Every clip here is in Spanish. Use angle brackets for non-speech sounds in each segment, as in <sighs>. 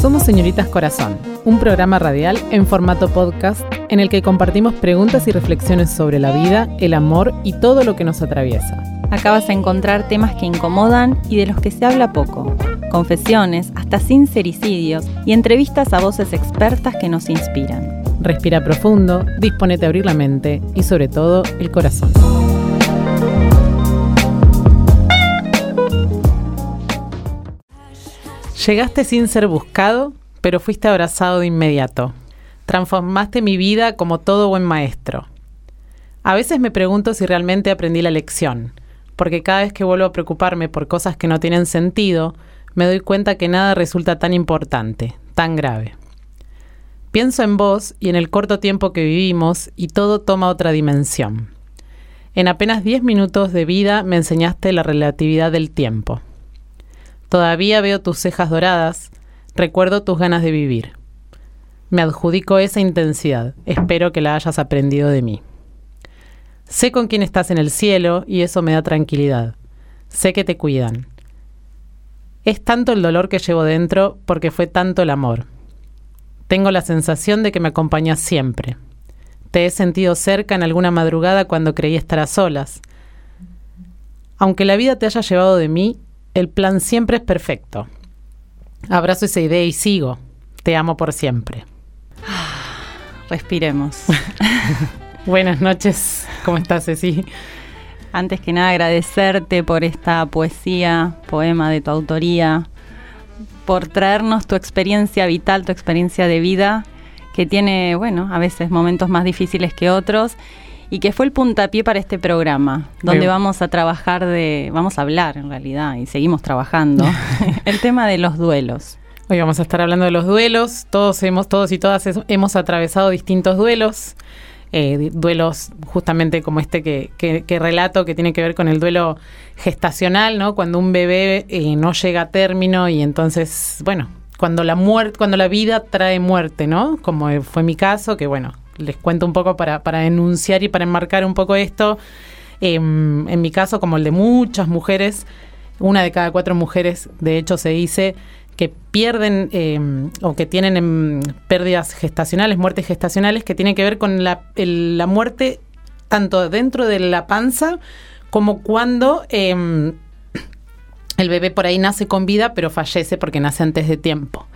Somos Señoritas Corazón, un programa radial en formato podcast en el que compartimos preguntas y reflexiones sobre la vida, el amor y todo lo que nos atraviesa. Acá vas a encontrar temas que incomodan y de los que se habla poco. Confesiones, hasta sincericidios y entrevistas a voces expertas que nos inspiran. Respira profundo, disponete a abrir la mente y sobre todo el corazón. Llegaste sin ser buscado, pero fuiste abrazado de inmediato. Transformaste mi vida como todo buen maestro. A veces me pregunto si realmente aprendí la lección, porque cada vez que vuelvo a preocuparme por cosas que no tienen sentido, me doy cuenta que nada resulta tan importante, tan grave. Pienso en vos y en el corto tiempo que vivimos y todo toma otra dimensión. En apenas 10 minutos de vida me enseñaste la relatividad del tiempo. Todavía veo tus cejas doradas, recuerdo tus ganas de vivir. Me adjudico esa intensidad, espero que la hayas aprendido de mí. Sé con quién estás en el cielo y eso me da tranquilidad. Sé que te cuidan. Es tanto el dolor que llevo dentro porque fue tanto el amor. Tengo la sensación de que me acompañas siempre. Te he sentido cerca en alguna madrugada cuando creí estar a solas. Aunque la vida te haya llevado de mí, el plan siempre es perfecto. Abrazo esa idea y sigo. Te amo por siempre. <sighs> Respiremos. <laughs> Buenas noches. ¿Cómo estás, Ceci? Antes que nada, agradecerte por esta poesía, poema de tu autoría, por traernos tu experiencia vital, tu experiencia de vida, que tiene, bueno, a veces momentos más difíciles que otros y que fue el puntapié para este programa, donde vamos a trabajar de, vamos a hablar en realidad, y seguimos trabajando, <laughs> el tema de los duelos. Hoy vamos a estar hablando de los duelos, todos hemos, todos y todas hemos atravesado distintos duelos. Eh, duelos justamente como este que, que, relato, que tiene que ver con el duelo gestacional, ¿no? Cuando un bebé eh, no llega a término y entonces, bueno, cuando la muerte, cuando la vida trae muerte, ¿no? Como fue mi caso, que bueno, les cuento un poco para, para enunciar y para enmarcar un poco esto. Em, en mi caso, como el de muchas mujeres, una de cada cuatro mujeres, de hecho, se dice que pierden em, o que tienen em, pérdidas gestacionales, muertes gestacionales, que tienen que ver con la, la muerte tanto dentro de la panza como cuando el bebé por ahí nace con vida, pero fallece porque nace antes de tiempo.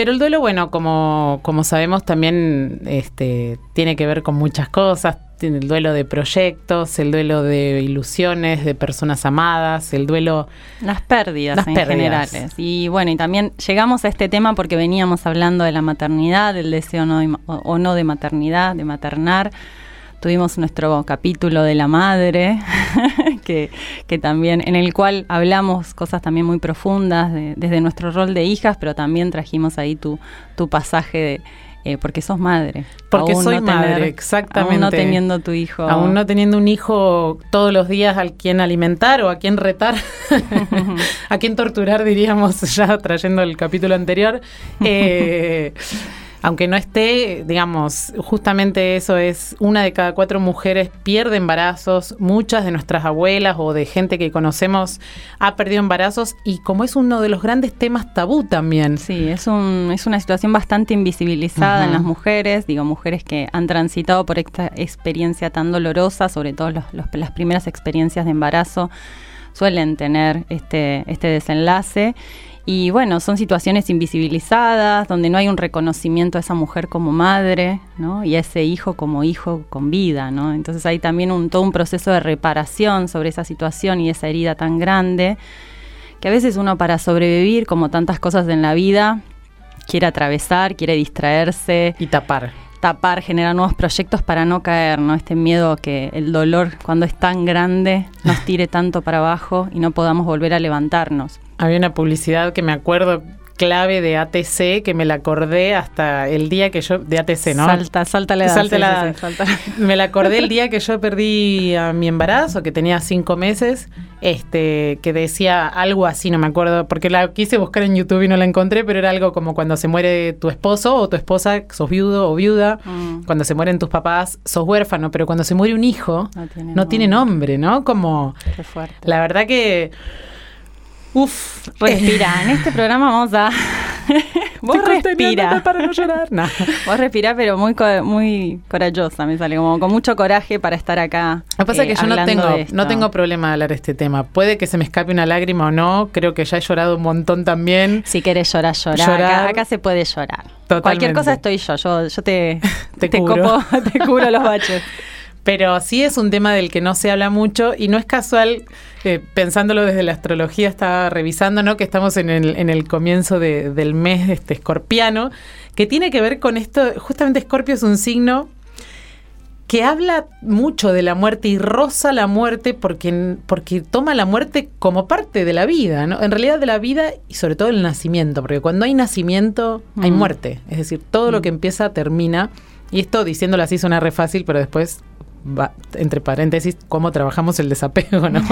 Pero el duelo, bueno, como, como sabemos, también este, tiene que ver con muchas cosas. Tiene el duelo de proyectos, el duelo de ilusiones, de personas amadas, el duelo... Las pérdidas en generales. Y bueno, y también llegamos a este tema porque veníamos hablando de la maternidad, del deseo o no de maternidad, de maternar tuvimos nuestro capítulo de la madre, <laughs> que, que, también, en el cual hablamos cosas también muy profundas desde nuestro rol de hijas, pero también trajimos ahí tu, tu pasaje de eh, porque sos madre. Porque soy madre, exactamente. Aún no teniendo tu hijo. Aún no teniendo un hijo todos los días al quien alimentar o a quien retar, <laughs> a quien torturar, diríamos, <laughs> ya trayendo el capítulo anterior. Eh, aunque no esté, digamos, justamente eso es, una de cada cuatro mujeres pierde embarazos, muchas de nuestras abuelas o de gente que conocemos ha perdido embarazos y como es uno de los grandes temas tabú también. Sí, es, un, es una situación bastante invisibilizada en las mujeres, digo, mujeres que han transitado por esta experiencia tan dolorosa, sobre todo las primeras experiencias de embarazo suelen tener este, este desenlace. Y bueno, son situaciones invisibilizadas, donde no hay un reconocimiento a esa mujer como madre, ¿no? Y a ese hijo como hijo con vida, ¿no? Entonces hay también un, todo un proceso de reparación sobre esa situación y esa herida tan grande, que a veces uno para sobrevivir, como tantas cosas en la vida, quiere atravesar, quiere distraerse. Y tapar tapar, generar nuevos proyectos para no caer, ¿no? Este miedo que el dolor, cuando es tan grande, nos tire tanto para abajo y no podamos volver a levantarnos. Había una publicidad que me acuerdo clave de ATC que me la acordé hasta el día que yo de ATC, ¿no? Salta, salta la edad. Salta la <laughs> Me la acordé el día que yo perdí a mi embarazo, que tenía cinco meses, este, que decía algo así, no me acuerdo, porque la quise buscar en YouTube y no la encontré, pero era algo como cuando se muere tu esposo o tu esposa, sos viudo o viuda, mm. cuando se mueren tus papás, sos huérfano, pero cuando se muere un hijo, no tiene, no tiene nombre, ¿no? Como Qué fuerte. la verdad que Uf, respira. en este programa vamos a <laughs> Vos respirá. para no llorar. No. <laughs> Vos respirá, pero muy muy corajosa me sale, como con mucho coraje para estar acá. Lo que pasa es que yo no tengo, no tengo problema de hablar de este tema. Puede que se me escape una lágrima o no. Creo que ya he llorado un montón también. Si querés llorar, llorar. Acá, se puede llorar. Cualquier cosa estoy yo. Yo, yo <laughs> te, te, te, cubro. te cubro los baches. Pero sí es un tema del que no se habla mucho y no es casual, eh, pensándolo desde la astrología, estaba revisando, ¿no? Que estamos en el, en el comienzo del mes este escorpiano, que tiene que ver con esto, justamente Escorpio es un signo que habla mucho de la muerte y roza la muerte porque, porque toma la muerte como parte de la vida, ¿no? En realidad de la vida y sobre todo el nacimiento, porque cuando hay nacimiento hay mm. muerte, es decir, todo lo mm. que empieza termina. Y esto diciéndolo así suena re fácil, pero después entre paréntesis, cómo trabajamos el desapego, ¿no?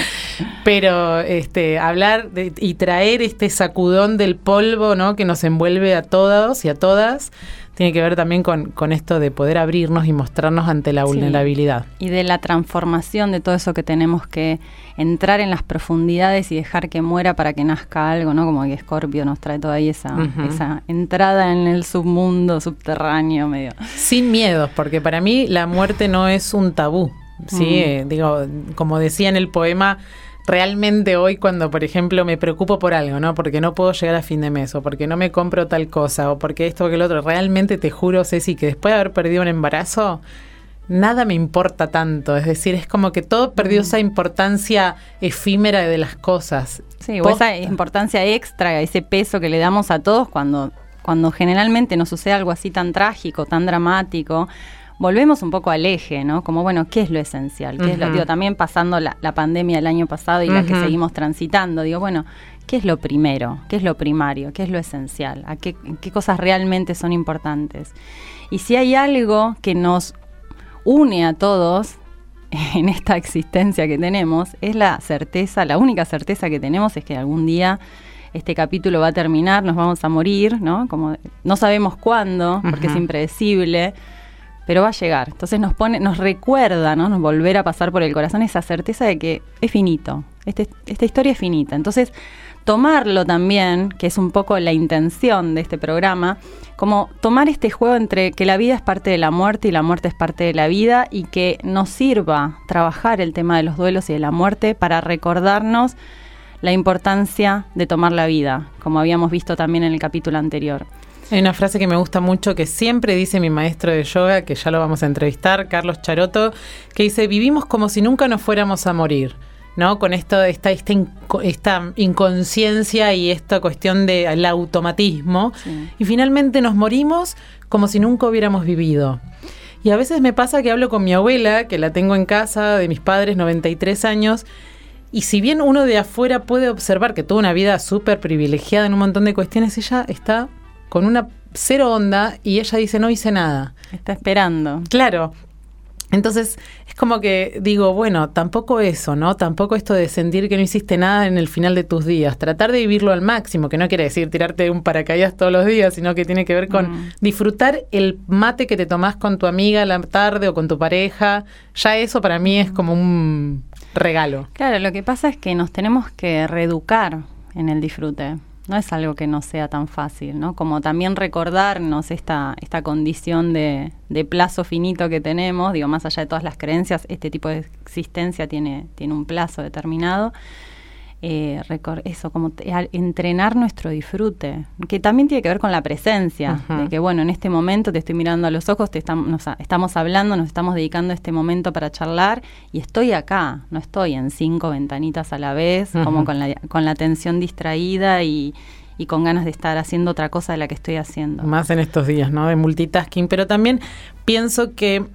<laughs> Pero este, hablar y traer este sacudón del polvo, ¿no? Que nos envuelve a todos y a todas tiene que ver también con, con esto de poder abrirnos y mostrarnos ante la vulnerabilidad. Y de la transformación de todo eso que tenemos que entrar en las profundidades y dejar que muera para que nazca algo, ¿no? Como que Scorpio nos trae toda esa, esa entrada en el submundo subterráneo medio. Sin miedos, porque para mí la muerte no es un tabú. Sí, eh, digo, como decía en el poema, realmente hoy cuando, por ejemplo, me preocupo por algo, ¿no? Porque no puedo llegar a fin de mes o porque no me compro tal cosa o porque esto o que el otro, realmente te juro, Ceci, que después de haber perdido un embarazo, nada me importa tanto. Es decir, es como que todo perdió mm. esa importancia efímera de las cosas. Sí, o esa importancia extra, ese peso que le damos a todos cuando, cuando generalmente nos sucede algo así tan trágico, tan dramático volvemos un poco al eje, ¿no? Como, bueno, ¿qué es lo esencial? ¿Qué es lo, digo, también pasando la, pandemia del año pasado y la que seguimos transitando, digo, bueno, ¿qué es lo primero? ¿Qué es lo primario? ¿Qué es lo esencial? ¿A qué, qué cosas realmente son importantes? Y si hay algo que nos une a todos <laughs> en esta existencia que tenemos, es la certeza, la única certeza que tenemos es que algún día este capítulo va a terminar, nos vamos a morir, ¿no? Como no sabemos cuándo, porque es impredecible, pero va a llegar. Entonces nos pone, nos recuerda, ¿no? Nos volver a pasar por el corazón esa certeza de que es finito. Este, esta historia es finita. Entonces, tomarlo también, que es un poco la intención de este programa, como tomar este juego entre que la vida es parte de la muerte y la muerte es parte de la vida y que nos sirva trabajar el tema de los duelos y de la muerte para recordarnos la importancia de tomar la vida, como habíamos visto también en el capítulo anterior. Hay una frase que me gusta mucho que siempre dice mi maestro de yoga, que ya lo vamos a entrevistar, Carlos Charoto, que dice, vivimos como si nunca nos fuéramos a morir. ¿no? Con esto, esta, esta, esta inconsciencia y esta cuestión del automatismo. Y finalmente nos morimos como si nunca hubiéramos vivido. Y a veces me pasa que hablo con mi abuela, que la tengo en casa, de mis padres, 93 años, y si bien uno de afuera puede observar que tuvo una vida súper privilegiada en un montón de cuestiones, ella está con una cero onda y ella dice no hice nada. Está esperando. Claro. Entonces es como que digo, bueno, tampoco eso, ¿no? Tampoco esto de sentir que no hiciste nada en el final de tus días. Tratar de vivirlo al máximo, que no quiere decir tirarte un paracaídas todos los días, sino que tiene que ver con mm. disfrutar el mate que te tomás con tu amiga a la tarde o con tu pareja. Ya eso para mí es como un regalo. Claro, lo que pasa es que nos tenemos que reeducar en el disfrute no es algo que no sea tan fácil, ¿no? Como también recordarnos esta, esta condición de, de, plazo finito que tenemos, digo, más allá de todas las creencias, este tipo de existencia tiene, tiene un plazo determinado eh, eso, como entrenar nuestro disfrute, que también tiene que ver con la presencia, de que bueno, en este momento te estoy mirando a los ojos, te estamos, estamos hablando, nos estamos dedicando este momento para charlar y estoy acá, no estoy en cinco ventanitas a la vez, como con la, con la atención distraída y, y con ganas de estar haciendo otra cosa de la que estoy haciendo. Más en estos días, ¿no? De multitasking, pero también pienso que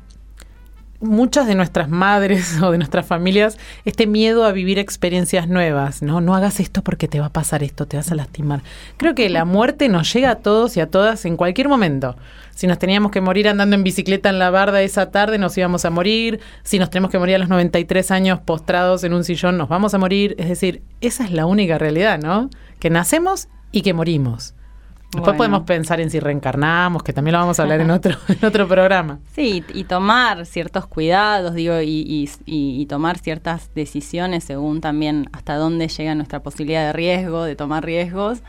muchas de nuestras madres <laughs> o de nuestras familias este miedo a vivir experiencias nuevas, ¿no? No hagas esto porque te va a pasar esto, te vas a lastimar. Creo que la muerte nos llega a todos y a todas en cualquier momento. Si nos teníamos que morir andando en bicicleta en la barda esa tarde, nos íbamos a morir. Si nos tenemos que morir a los 93 años postrados en un sillón, nos vamos a morir. Es decir, esa es la única realidad, ¿no? Que nacemos y que morimos. Después podemos pensar en si reencarnamos, que también lo vamos a hablar en otro, <laughs> en otro programa. Sí, y tomar ciertos cuidados, digo, y, y, tomar ciertas decisiones según también hasta dónde llega nuestra posibilidad de riesgo, de tomar riesgos,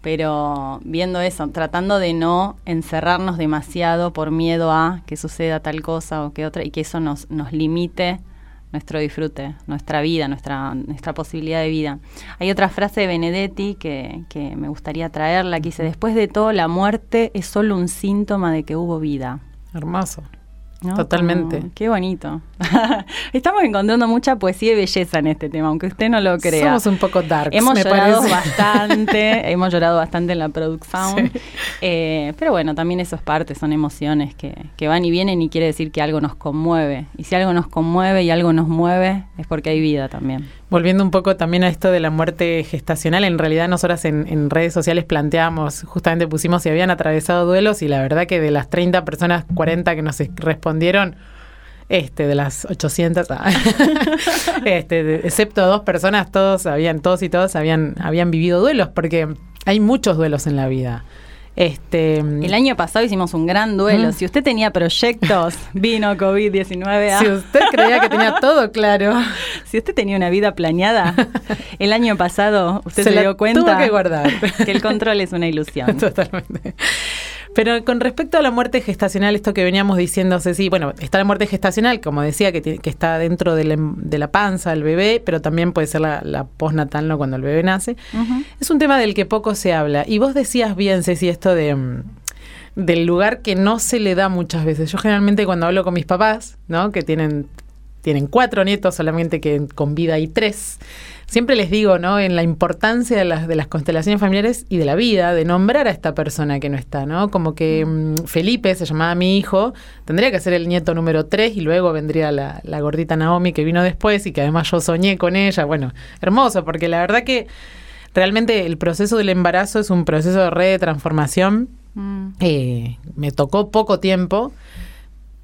pero viendo eso, tratando de no encerrarnos demasiado por miedo a que suceda tal cosa o que otra y que eso nos, nos limite nuestro disfrute, nuestra vida, nuestra, nuestra posibilidad de vida. Hay otra frase de Benedetti que, que me gustaría traerla, que dice, después de todo, la muerte es solo un síntoma de que hubo vida. Hermoso. Totalmente. qué bonito. <laughs> Estamos encontrando mucha poesía y belleza en este tema, aunque usted no lo crea. Somos un poco dark. Hemos llorado bastante, <laughs> hemos llorado bastante en la producción. Eh, pero bueno, también eso es parte, son emociones que, que van y vienen y quiere decir que algo nos conmueve. Y si algo nos conmueve y algo nos mueve, es porque hay vida también. Volviendo un poco también a esto de la muerte gestacional, en realidad nosotras en, en, redes sociales planteamos, justamente pusimos si habían atravesado duelos y la verdad que de las 30 personas, 40 que nos respondieron, este, de las 800, ah, <laughs> este, excepto dos personas, todos habían, todos y todas habían, habían vivido duelos, porque hay muchos duelos en la vida. Este, el año pasado hicimos un gran duelo. Si usted tenía proyectos, <laughs> vino COVID-19. Si usted creía que tenía todo claro. <laughs> Si usted tenía una vida planeada, el año pasado usted se, dio cuenta tuvo que, guardar. que el control es una ilusión. Totalmente. Pero con respecto a la muerte gestacional, esto que veníamos diciendo, sí, bueno, está la muerte gestacional, como decía, que, que está dentro de la, panza del bebé, pero también puede ser la, postnatal, ¿no? Cuando el bebé nace. Es un tema del que poco se habla. Y vos decías bien, Ceci, esto de mm, del lugar que no se le da muchas veces. Yo generalmente cuando hablo con mis papás, ¿no? Que tienen, tienen cuatro nietos, solamente que con vida hay tres siempre les digo, ¿no? En la importancia de las, de las constelaciones familiares y de la vida, de nombrar a esta persona que no está, ¿no? Como que mm. Mm, Felipe, se llamaba mi hijo, tendría que ser el nieto número 3 y luego vendría la, la gordita Naomi que vino después y que además yo soñé con ella. Bueno, hermoso, porque la verdad que realmente el proceso del embarazo es un proceso de red de transformación. Mm. Eh, me tocó poco tiempo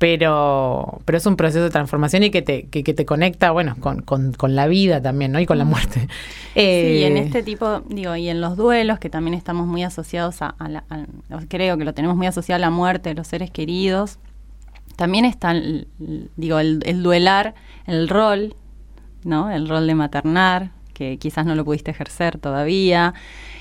pero, pero es un proceso de transformación y que te, que, te conecta, bueno, con, con, la vida también, ¿no? Y con la muerte. Eh, sí, en este tipo, digo, y en los duelos, que también estamos muy asociados a, la, creo que lo tenemos muy asociado a la muerte de los seres queridos, también está, digo, el, el duelar, el rol, ¿no? El rol de maternar, que quizás no lo pudiste ejercer todavía.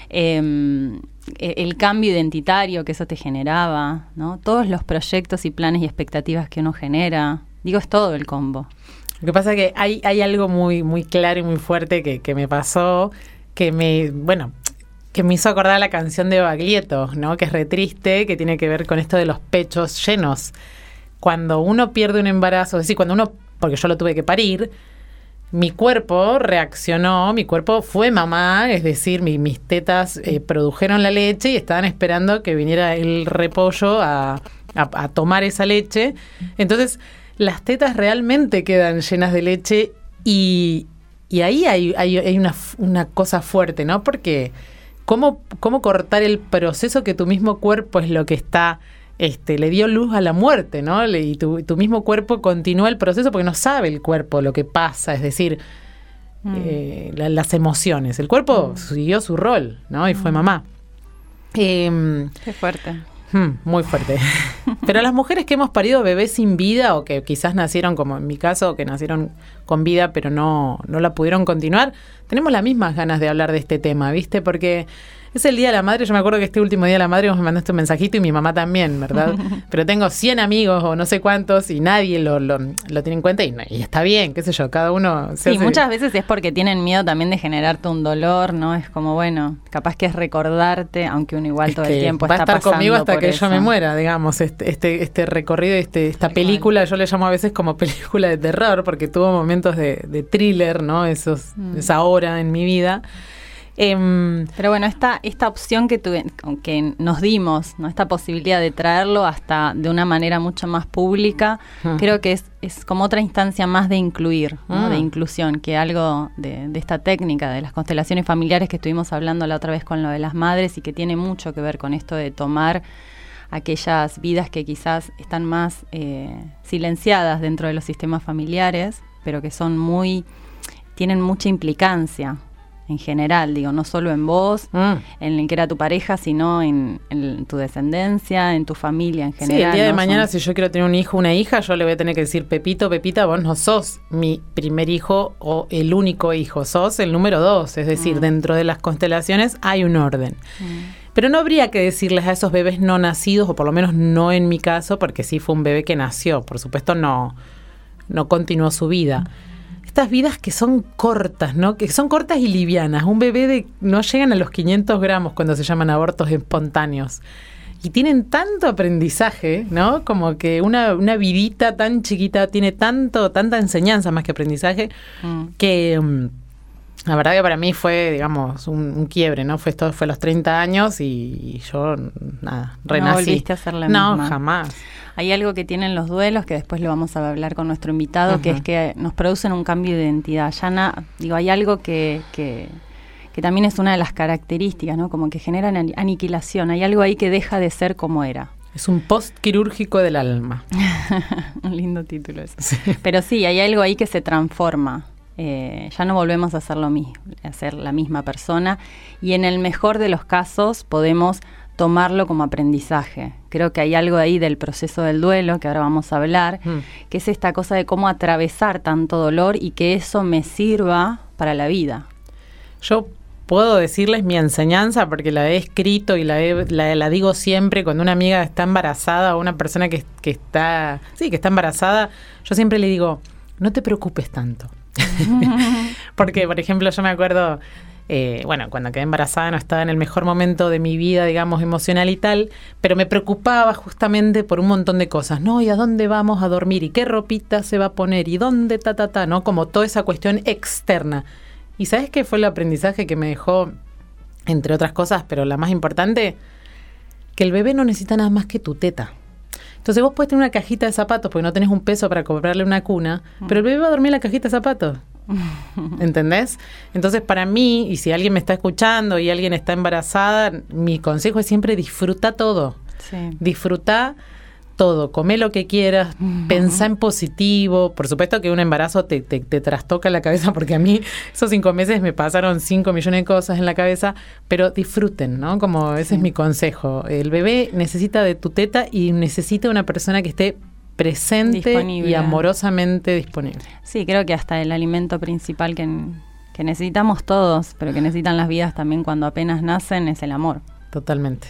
Eh, el cambio identitario que eso te generaba, ¿no? Todos los proyectos y planes y expectativas que uno genera. Digo, es todo el combo. Lo que pasa es que hay, hay algo muy, muy claro y muy fuerte que, que me pasó, que me, bueno, que me hizo acordar la canción de Baglietto, ¿no? Que es re triste, que tiene que ver con esto de los pechos llenos. Cuando uno pierde un embarazo, es decir, cuando uno, porque yo lo tuve que parir, mi cuerpo reaccionó, mi cuerpo fue mamá, es decir, mis tetas eh, produjeron la leche y estaban esperando que viniera el repollo a, tomar esa leche. Entonces, las tetas realmente quedan llenas de leche y, ahí hay, hay, una, una, cosa fuerte, ¿no? Porque ¿cómo, cómo cortar el proceso que tu mismo cuerpo es lo que está este, le dio luz a la muerte, ¿no? y tu, mismo cuerpo continúa el proceso porque no sabe el cuerpo lo que pasa, es decir, mm. eh, las emociones. El cuerpo mm. siguió su rol, ¿no? Y fue mm. mamá. Em, Qué fuerte. Muy fuerte. <laughs> Pero las mujeres que hemos parido bebés sin vida o que quizás nacieron, como en mi caso, que nacieron con vida pero no, no la pudieron continuar, tenemos las mismas ganas de hablar de este tema, ¿viste? Porque es el Día de la Madre. Yo me acuerdo que este último Día de la Madre vos me mandaste un mensajito y mi mamá también, ¿verdad? <laughs> Pero tengo 100 amigos o no sé cuántos y nadie lo, lo, tiene en cuenta y, está bien, qué sé yo, cada uno... Se sí, muchas veces es porque tienen miedo también de generarte un dolor, ¿no? Es como, bueno, capaz que es recordarte, aunque uno igual todo el tiempo va está a estar conmigo hasta que yo me muera, digamos, este, este, este recorrido, este, esta película, yo le llamo a veces como <laughs> película de terror porque tuvo momentos de, thriller, ¿no? Esos, mm. Esa hora en mi vida. Em, Pero bueno, esta, esta opción que, tuve, que nos dimos, ¿no? esta posibilidad de traerlo hasta de una manera mucho más pública, creo que es, es como otra instancia más de incluir, de ah. inclusión, que algo de, de, esta técnica de las constelaciones familiares que estuvimos hablando la otra vez con lo de las madres y que tiene mucho que ver con esto de tomar aquellas vidas que quizás están más eh, silenciadas dentro de los sistemas familiares, pero que son muy, tienen mucha implicancia en general, digo, no solo en vos, mm. en el que era tu pareja, sino en, tu descendencia, en tu familia en general. Sí, el día de mañana si yo quiero tener un hijo o una hija, yo le voy a tener que decir, Pepito, Pepita, vos no sos mi primer hijo o el único hijo, sos el número dos, es decir, mm. dentro de las constelaciones hay un orden. Mm. Pero no habría que decirles a esos bebés no nacidos, o por lo menos no en mi caso, porque sí fue un bebé que nació, por supuesto no, no continuó su vida estas vidas que son cortas, ¿no? Que son cortas y livianas. Un bebé de no llegan a los 500 gramos cuando se llaman abortos espontáneos. Y tienen tanto aprendizaje, ¿no? Como que una, una vidita tan chiquita tiene tanto, tanta enseñanza más que aprendizaje, mm. que mm, la verdad que para mí fue, digamos, un, quiebre, ¿no? Fue esto fue los 30 años y, yo, nada, renací. No volviste a hacer la No, jamás. Hay algo que tienen los duelos, que después lo vamos a hablar con nuestro invitado, que es que nos producen un cambio de identidad. Ya digo, hay algo que, que, también es una de las características, ¿no? Como que generan aniquilación. Hay algo ahí que deja de ser como era. Es un post quirúrgico del alma. <laughs> un lindo título eso. Pero sí, hay algo ahí que se transforma. Eh, ya no volvemos a ser lo mismo, a ser la misma persona. Y en el mejor de los casos podemos tomarlo como aprendizaje. Creo que hay algo ahí del proceso del duelo, que ahora vamos a hablar, mm. que es esta cosa de cómo atravesar tanto dolor y que eso me sirva para la vida. Yo puedo decirles mi enseñanza porque la he escrito y la, la, digo siempre cuando una amiga está embarazada o una persona que, que, está, sí, que está embarazada, yo siempre le digo, no te preocupes tanto. <laughs> <laughs> porque, por ejemplo, yo me acuerdo eh, bueno, cuando quedé embarazada no estaba en el mejor momento de mi vida, digamos, emocional y tal, pero me preocupaba justamente por un montón de cosas, ¿no? ¿Y a dónde vamos a dormir? ¿Y qué ropita se va a poner? ¿Y dónde ta, ta, ta? ¿No? Como toda esa cuestión externa. ¿Y sabes qué fue el aprendizaje que me dejó, entre otras cosas, pero la más importante? Que el bebé no necesita nada más que tu teta. Entonces vos puedes tener una cajita de zapatos porque no tenés un peso para comprarle una cuna, pero el bebé va a dormir en la cajita de zapatos. <laughs> ¿Entendés? Entonces, para mí, y si alguien me está escuchando y alguien está embarazada, mi consejo es siempre disfruta todo. Disfruta todo, come lo que quieras, pensa en positivo. Por supuesto que un embarazo te, te, trastoca la cabeza, <laughs> porque a mí esos cinco meses me pasaron cinco millones de cosas en la cabeza, pero disfruten, ¿no? Como ese es mi consejo. El bebé necesita de tu teta y necesita una persona que esté presente y amorosamente disponible. Sí, creo que hasta el alimento principal que, que necesitamos todos, pero que necesitan las vidas también cuando apenas nacen, es el amor. Totalmente.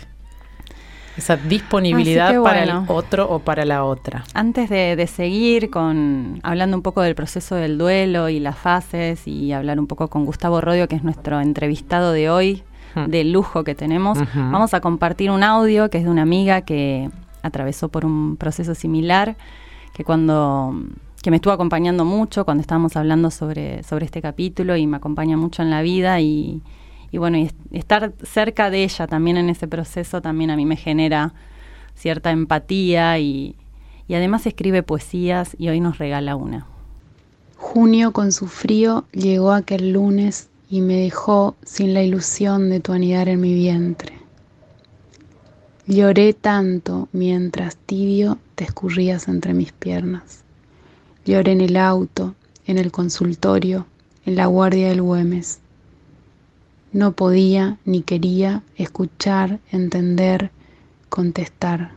Esa disponibilidad para el otro o para la otra. Antes de, seguir con hablando un poco del proceso del duelo y las fases y hablar un poco con Gustavo Rodio, que es nuestro entrevistado de hoy, hmm. de lujo que tenemos, vamos a compartir un audio que es de una amiga que atravesó por un proceso similar, que cuando que me estuvo acompañando mucho cuando estábamos hablando sobre, sobre este capítulo y me acompaña mucho en la vida y, bueno, y estar cerca de ella también en ese proceso también a mí me genera cierta empatía y, y además escribe poesías y hoy nos regala una. Junio con su frío llegó aquel lunes y me dejó sin la ilusión de tu anidar en mi vientre. Lloré tanto mientras tibio te escurrías entre mis piernas. Lloré en el auto, en el consultorio, en la guardia del Güemes. No podía ni quería escuchar, entender, contestar.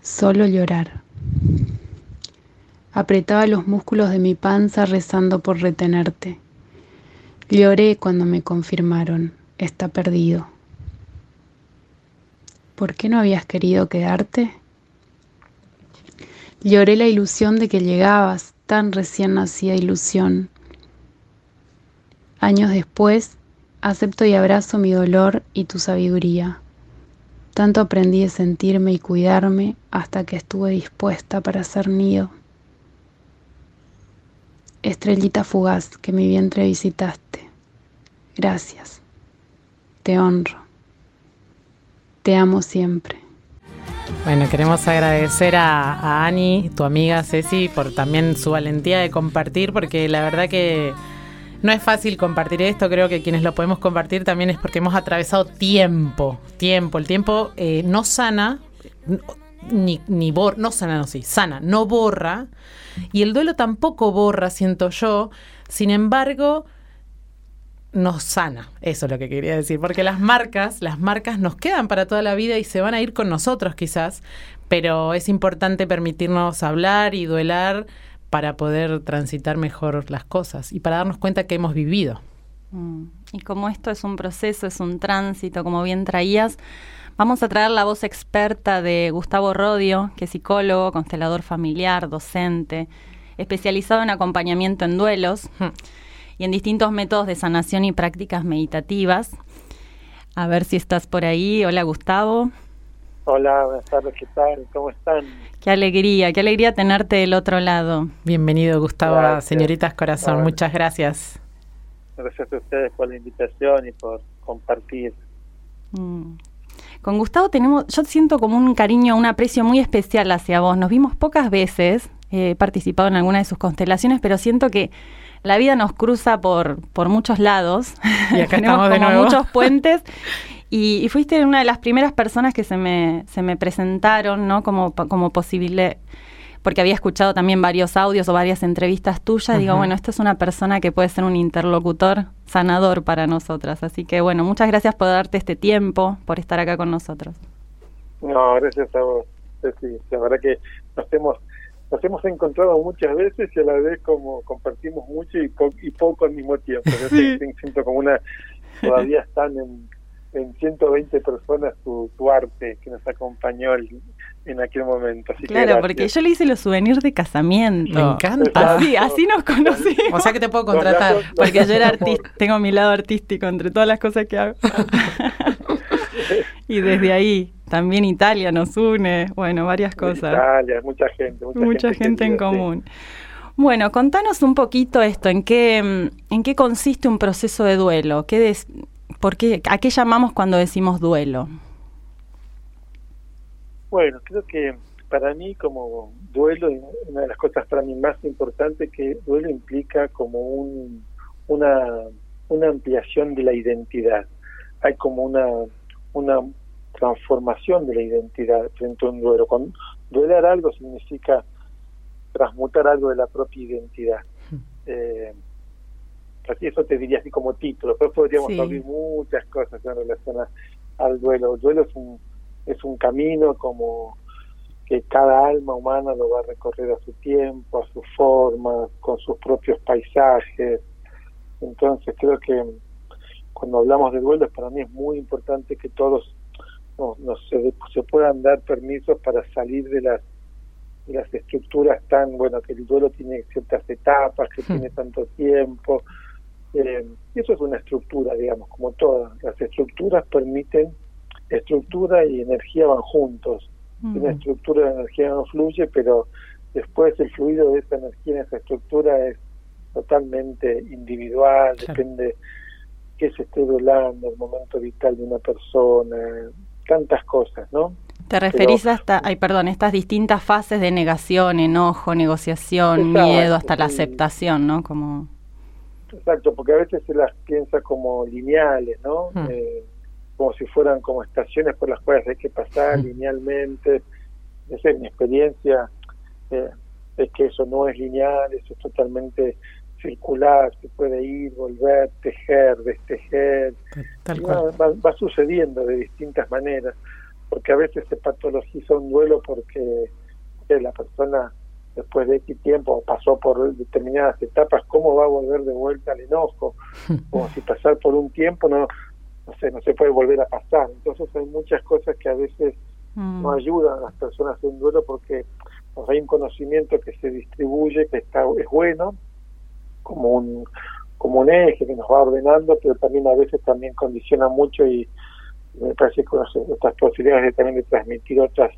Solo llorar. Apretaba los músculos de mi panza rezando por retenerte. Lloré cuando me confirmaron, está perdido. ¿Por qué no habías querido quedarte? Lloré la ilusión de que llegabas, tan recién nacida ilusión. Años después, acepto y abrazo mi dolor y tu sabiduría. Tanto aprendí a sentirme y cuidarme hasta que estuve dispuesta para ser nido. Estrellita fugaz que mi vientre visitaste. Gracias. Te honro. Te amo siempre. Bueno, queremos agradecer a, Ani, tu amiga Ceci, por también su valentía de compartir, porque la verdad que no es fácil compartir esto. Creo que quienes lo podemos compartir también es porque hemos atravesado tiempo, tiempo. El tiempo eh, no sana, ni, ni borra, no sana, no sí, sana, no borra. Y el duelo tampoco borra, siento yo. Sin embargo, nos sana, eso es lo que quería decir, porque las marcas, las marcas nos quedan para toda la vida y se van a ir con nosotros quizás, pero es importante permitirnos hablar y duelar para poder transitar mejor las cosas y para darnos cuenta que hemos vivido. Mm. Y como esto es un proceso, es un tránsito, como bien traías, vamos a traer la voz experta de Gustavo Rodio, que es psicólogo, constelador familiar, docente, especializado en acompañamiento en duelos y en distintos métodos de sanación y prácticas meditativas. A ver si estás por ahí. Hola Gustavo. Hola, buenas tardes, ¿qué tal? ¿Cómo están? Qué alegría, qué alegría tenerte del otro lado. Bienvenido Gustavo Señoritas Corazón, muchas gracias. Gracias a ustedes por la invitación y por compartir. Mm. Con Gustavo tenemos, yo siento como un cariño, un aprecio muy especial hacia vos. Nos vimos pocas veces, he participado en alguna de sus constelaciones, pero siento que la vida nos cruza por, por muchos lados. Y acá <laughs> Tenemos como muchos <laughs> puentes. Y, fuiste una de las primeras personas que se me, se me presentaron, ¿no? Como, como posible porque había escuchado también varios audios o varias entrevistas tuyas, digo, bueno, esta es una persona que puede ser un interlocutor sanador para nosotras. Así que bueno, muchas gracias por darte este tiempo, por estar acá con nosotros. No, gracias a vos. Sí, la verdad que nos hemos nos hemos encontrado muchas veces y a la vez como compartimos mucho y, y poco al mismo tiempo. Yo siento como una todavía están en, en 120 personas tu, tu arte que nos acompañó el, en aquel momento. claro, porque yo le hice los souvenirs de casamiento. Me encanta. Así, así nos conocimos. O sea que te puedo contratar. <laughs> porque yo era artista, tengo mi lado artístico entre todas las cosas que hago. <laughs> y desde ahí, también Italia nos une, bueno, varias cosas. Italia, mucha gente. Mucha, gente, en común. Bueno, contanos un poquito esto, ¿en qué, en qué consiste un proceso de duelo? ¿Qué por qué, ¿A qué llamamos cuando decimos duelo? Bueno, creo que para mí como duelo, una de las cosas para mí más importantes que duelo implica como un, una, una ampliación de la identidad. Hay como una, una transformación de la identidad frente a un duelo. Cuando dueler algo significa transmutar algo de la propia identidad. Eh, así eso te diría así como título, pero podríamos abrir muchas cosas en relación al duelo. El duelo es un es un camino como que cada alma humana lo va a recorrer a su tiempo, a su forma, con sus propios paisajes. Entonces creo que cuando hablamos de duelos para mí es muy importante que todos no, se, se, puedan dar permisos para salir de las las estructuras tan bueno que el duelo tiene ciertas etapas que hmm. tiene tanto tiempo eh, eso es una estructura digamos como todas las estructuras permiten estructura y energía van juntos. Una estructura de energía no fluye, pero después el fluido de esa energía en esa estructura es totalmente individual, depende qué se esté velando, el momento vital de una persona, tantas cosas, ¿no? Te referís hasta, ay, perdón, estas distintas fases de negación, enojo, negociación, miedo, hasta la aceptación, ¿no? Como... Exacto, porque a veces se las piensa como lineales, ¿no? Eh, como si fueran como estaciones por las cuales hay que pasar linealmente. Esa es mi experiencia, eh, es que eso no es lineal, eso es totalmente circular, se puede ir, volver, tejer, destejer. Va, sucediendo de distintas maneras, porque a veces se patologiza un duelo porque la persona después de este tiempo pasó por determinadas etapas, ¿cómo va a volver de vuelta al enojo? <laughs> Como si pasar por un tiempo no no sé, no se puede volver a pasar. Entonces hay muchas cosas que a veces mm. no ayudan a las personas en duelo porque pues, hay un conocimiento que se distribuye, que está es bueno, como un como un eje que nos va ordenando, pero también a veces también condiciona mucho y me parece que otras posibilidades de también de transmitir otras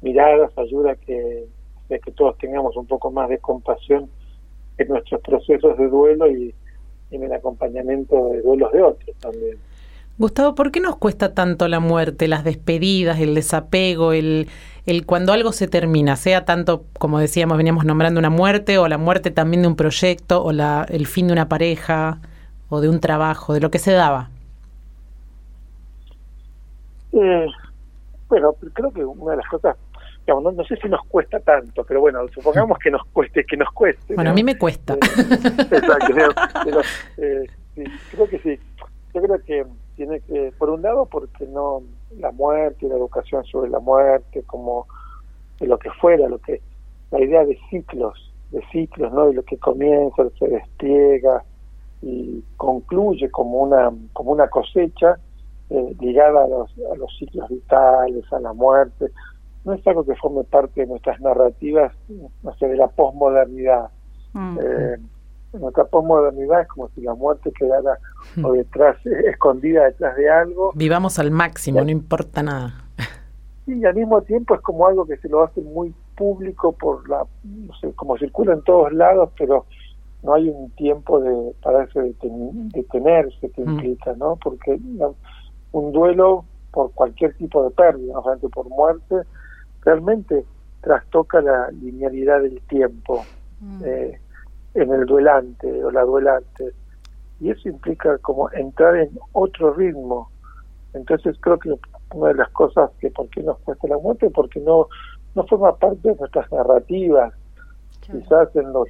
miradas ayuda a que, que todos tengamos un poco más de compasión en nuestros procesos de duelo y en el acompañamiento de duelos de otros también. Gustavo, ¿por qué nos cuesta tanto la muerte, las despedidas, el desapego, el, el cuando algo se termina, sea tanto, como decíamos, veníamos nombrando una muerte, o la muerte también de un proyecto, o la, el fin de una pareja, o de un trabajo, de lo que se daba? Eh, bueno, creo que una de las cosas, digamos, no, sé si nos cuesta tanto, pero bueno, supongamos que nos cueste, que nos cueste. Bueno, a mí me cuesta. Eh, exacto, pero, eh, sí, creo que sí. Yo creo que tiene que, por un lado, porque no la muerte, la educación sobre la muerte, como de lo que fuera, lo que la idea de ciclos, de ciclos, ¿no? De lo que comienza, se despliega y concluye como una como una cosecha eh, ligada a los, a los ciclos vitales, a la muerte. No es algo que forme parte de nuestras narrativas, no sé, de la posmodernidad. Mm. Eh, nuestra posmodernidad es como si la muerte quedara mm. o detrás, <laughs> escondida detrás de algo. Vivamos al máximo, no importa nada. Y al mismo tiempo es como algo que se lo hace muy público por la, no sé, como circula en todos lados, pero no hay un tiempo de para ese detenerse que mm. implica, ¿no? Porque un duelo por cualquier tipo de pérdida, no solamente por muerte, realmente trastoca la linealidad del tiempo mm. eh, en el duelante o la duelante. Y eso implica como entrar en otro ritmo. Entonces creo que una de las cosas que por qué nos cuesta la muerte, porque no, no forma parte de nuestras narrativas. Quizás en los,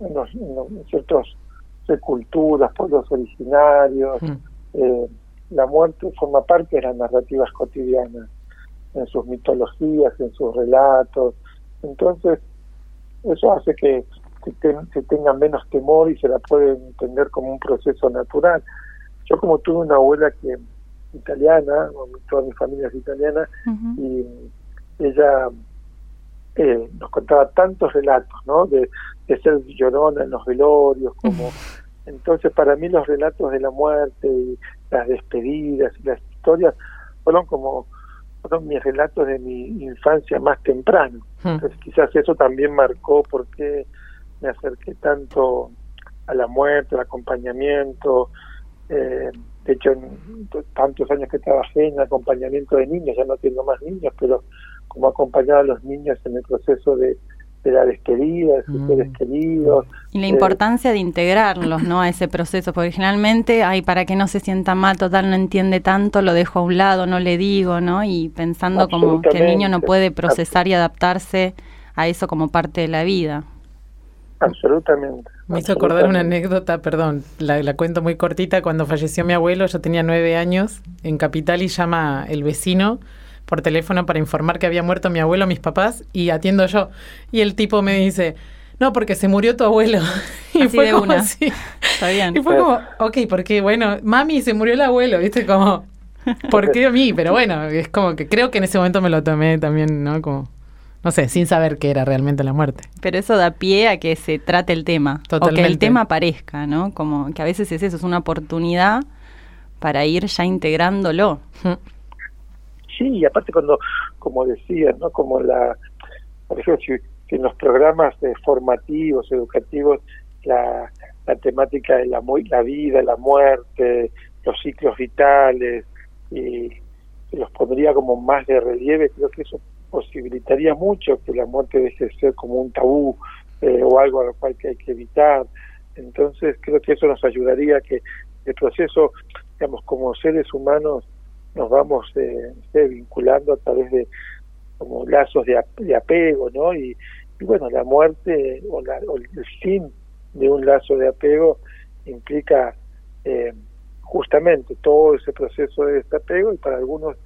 en los, en ciertos culturas, pueblos originarios, mm. eh, la muerte forma parte de las narrativas cotidianas, en sus mitologías, en sus relatos. Entonces, eso hace que se, tenga menos temor y se la puede entender como un proceso natural. Yo como tuve una abuela que italiana, toda mi familia es italiana, y ella eh, nos contaba tantos relatos, ¿no? De, de ser llorona en los velorios, como... Entonces, para mí los relatos de la muerte y las despedidas y las historias fueron como fueron mis relatos de mi infancia más temprano. Hmm. Entonces, quizás eso también marcó por qué me acerqué tanto a la muerte, al acompañamiento. Eh, de hecho, en tantos años que trabajé en acompañamiento de niños, ya no tengo más niños, pero como acompañar a los niños en el proceso de de la despedida de sus seres mm. queridos. Y la importancia de integrarlos, ¿no? A ese proceso, porque generalmente, ay, para que no se sienta mal, total, no entiende tanto, lo dejo a un lado, no le digo, ¿no? Y pensando como que el niño no puede procesar y adaptarse a eso como parte de la vida. Absolutamente. Me hizo acordar una anécdota, perdón, la, la, cuento muy cortita. Cuando falleció mi abuelo, yo tenía nueve años, en Capital y llama el vecino por teléfono para informar que había muerto mi abuelo, mis papás, y atiendo yo. Y el tipo me dice, no, porque se murió tu abuelo. <laughs> y fue como así. Está bien. Y fue como, ok, porque bueno, mami, se murió el abuelo, ¿viste? Como, ¿por qué a mí? Pero bueno, es como que creo que en ese momento me lo tomé también, ¿no? Como, no sé, sin saber qué era realmente la muerte. Pero eso da pie a que se trate el tema. Totalmente. O que el tema aparezca, ¿no? Como que a veces es eso, es una oportunidad para ir ya integrándolo. <laughs> Sí, y aparte cuando, como decía, ¿no? Como la, por ejemplo, si, en los programas formativos, educativos, la, la temática de la, la vida, la muerte, los ciclos vitales, y los pondría como más de relieve, creo que eso posibilitaría mucho que la muerte deje de ser como un tabú eh, o algo a lo cual que hay que evitar. Entonces creo que eso nos ayudaría que el proceso, digamos, como seres humanos, nos vamos eh, vinculando a través de como lazos de, apego, ¿no? Y, bueno, la muerte o, el fin de un lazo de apego implica eh, justamente todo ese proceso de desapego y para algunos,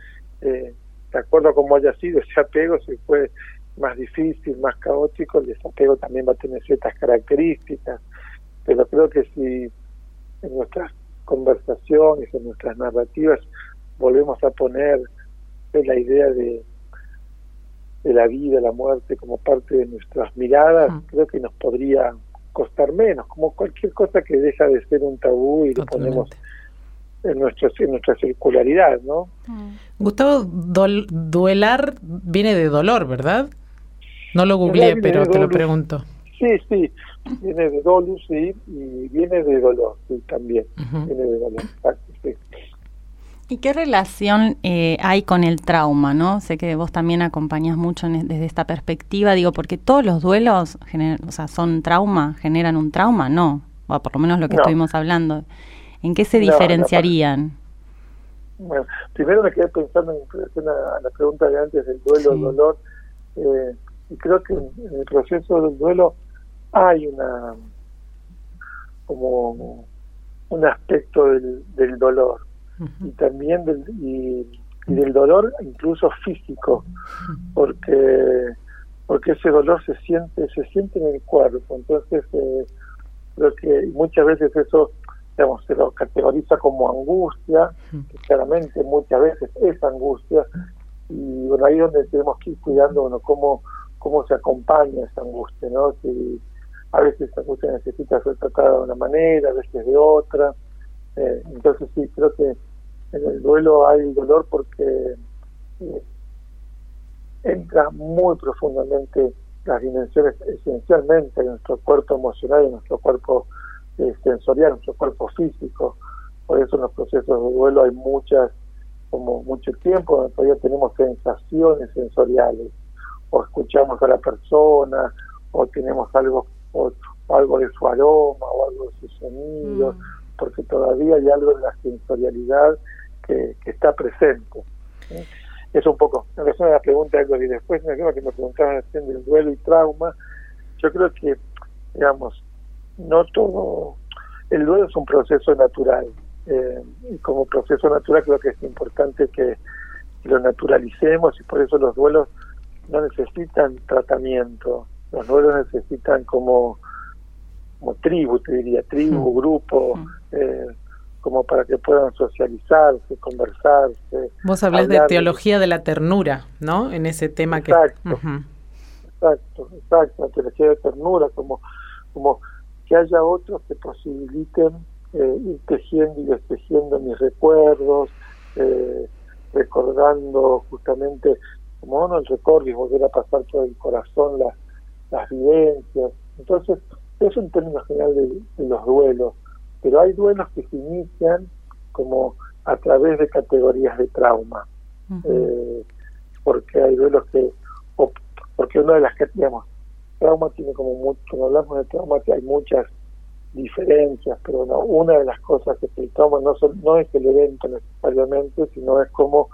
eh, de acuerdo a cómo haya sido ese apego, si fue más difícil, más caótico, el desapego también va a tener ciertas características, pero creo que si en nuestras conversaciones, en nuestras narrativas, volvemos a poner la idea de, de la vida, la muerte como parte de nuestras miradas, creo que nos podría costar menos, como cualquier cosa que deja de ser un tabú y lo ponemos en, nuestro, en nuestra circularidad, ¿no? Gustavo, duelar viene de dolor, ¿verdad? No lo googleé, pero te lo pregunto. Sí, sí, viene de dolor, sí, y viene de dolor, sí, también, viene de dolor, sí. ¿Y qué relación eh, hay con el trauma, no? Sé que vos también acompañás mucho desde esta perspectiva, digo, porque todos los duelos, o sea, son trauma, generan un trauma, ¿no? O por lo menos lo que estuvimos hablando. ¿En qué se diferenciarían? bueno, primero me quedé pensando en relación a, la pregunta de antes del duelo, el dolor, eh, y creo que en, el proceso del duelo hay una como un aspecto del, del dolor. Y también del, y, del dolor incluso físico, porque porque ese dolor se siente se siente en el cuerpo, entonces eh, creo que muchas veces eso digamos, se lo categoriza como angustia, que claramente muchas veces es angustia, y bueno, ahí es donde tenemos que ir cuidando bueno, cómo, cómo se acompaña esa angustia, ¿no? Si a veces esa angustia necesita ser tratada de una manera, a veces de otra, eh, entonces sí, creo que en el duelo hay dolor porque eh, entra muy profundamente las dimensiones esencialmente de nuestro cuerpo emocional y nuestro cuerpo eh, sensorial, nuestro cuerpo físico. Por eso en los procesos de duelo hay muchas, como mucho tiempo, donde todavía tenemos sensaciones sensoriales, o escuchamos a la persona, o tenemos algo, o, algo de su aroma, o algo de su sonido, mm. porque todavía hay algo de la sensorialidad que, está presente. Es un poco, en relación a la pregunta de y después me que me preguntaban del duelo y trauma, yo creo que, digamos, no todo, el duelo es un proceso natural, eh, y como proceso natural creo que es importante que lo naturalicemos y por eso los duelos no necesitan tratamiento, los duelos necesitan como, como tribu, te diría, tribu, grupo, eh, como para que puedan socializarse, conversarse. Vos hablas de teología de... la ternura, ¿no? En ese tema exacto, que... Exacto, exacto, la teología de ternura, como, como que haya otros que posibiliten eh, ir tejiendo y destejiendo mis recuerdos, eh, recordando justamente, como uno el recuerdo y volver a pasar por el corazón las, las vivencias. Entonces, eso en términos generales de, los duelos, pero hay duelos que se inician como a través de categorías de trauma, eh, porque hay duelos que, porque una de las que, digamos, trauma tiene como mucho, cuando hablamos de trauma hay muchas diferencias, pero una de las cosas que el trauma no, no es el evento necesariamente, sino es como